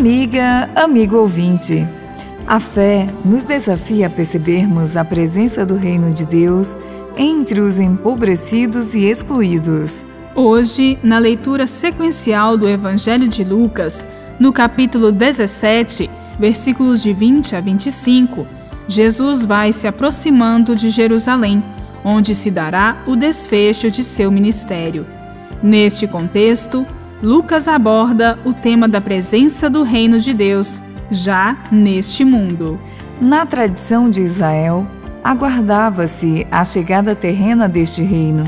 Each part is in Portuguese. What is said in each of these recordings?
Amiga, amigo ouvinte, a fé nos desafia a percebermos a presença do Reino de Deus entre os empobrecidos e excluídos. Hoje, na leitura sequencial do Evangelho de Lucas, no capítulo 17, versículos de 20 a 25, Jesus vai se aproximando de Jerusalém, onde se dará o desfecho de seu ministério. Neste contexto, Lucas aborda o tema da presença do reino de Deus já neste mundo. Na tradição de Israel, aguardava-se a chegada terrena deste reino,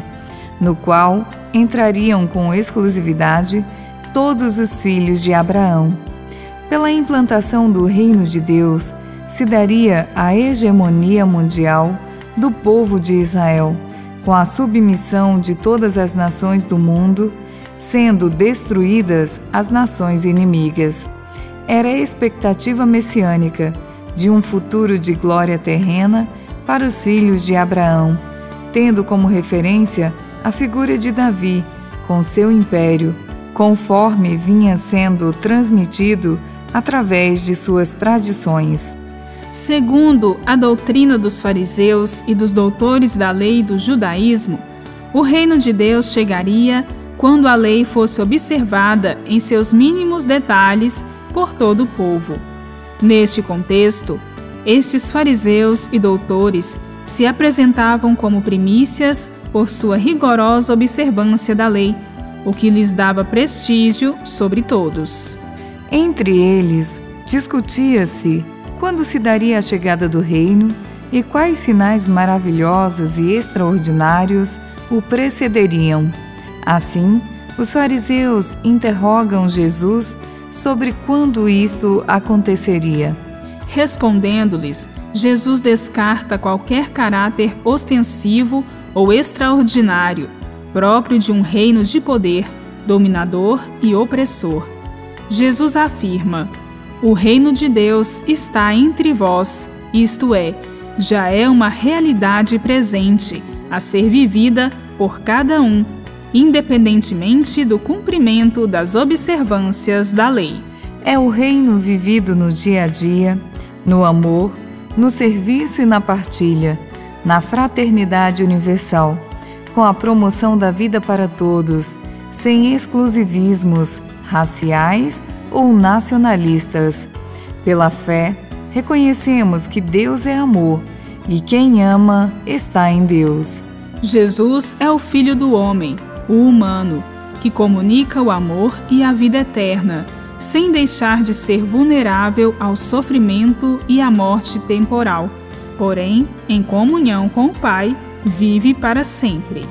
no qual entrariam com exclusividade todos os filhos de Abraão. Pela implantação do reino de Deus, se daria a hegemonia mundial do povo de Israel, com a submissão de todas as nações do mundo sendo destruídas as nações inimigas. Era a expectativa messiânica de um futuro de glória terrena para os filhos de Abraão, tendo como referência a figura de Davi, com seu império, conforme vinha sendo transmitido através de suas tradições. Segundo a doutrina dos fariseus e dos doutores da lei do judaísmo, o reino de Deus chegaria quando a lei fosse observada em seus mínimos detalhes por todo o povo. Neste contexto, estes fariseus e doutores se apresentavam como primícias por sua rigorosa observância da lei, o que lhes dava prestígio sobre todos. Entre eles, discutia-se quando se daria a chegada do reino e quais sinais maravilhosos e extraordinários o precederiam. Assim, os fariseus interrogam Jesus sobre quando isto aconteceria. Respondendo-lhes, Jesus descarta qualquer caráter ostensivo ou extraordinário, próprio de um reino de poder, dominador e opressor. Jesus afirma: O reino de Deus está entre vós, isto é, já é uma realidade presente, a ser vivida por cada um independentemente do cumprimento das observâncias da lei. É o reino vivido no dia a dia, no amor, no serviço e na partilha, na fraternidade universal, com a promoção da vida para todos, sem exclusivismos raciais ou nacionalistas. Pela fé, reconhecemos que Deus é amor e quem ama está em Deus. Jesus é o Filho do Homem o humano, que comunica o amor e a vida eterna, sem deixar de ser vulnerável ao sofrimento e à morte temporal. Porém, em comunhão com o Pai, vive para sempre.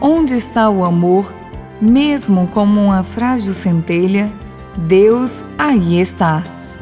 Onde está o amor, mesmo como uma frágil centelha, Deus aí está.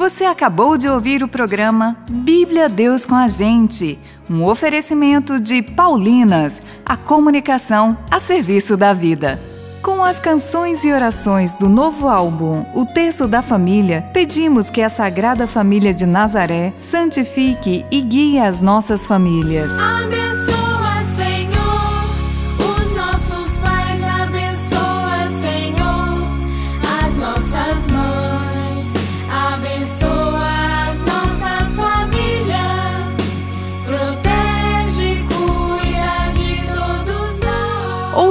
Você acabou de ouvir o programa Bíblia Deus com a gente um oferecimento de Paulinas, a comunicação a serviço da vida. Com as canções e orações do novo álbum O Terço da Família, pedimos que a Sagrada Família de Nazaré santifique e guie as nossas famílias. Amém.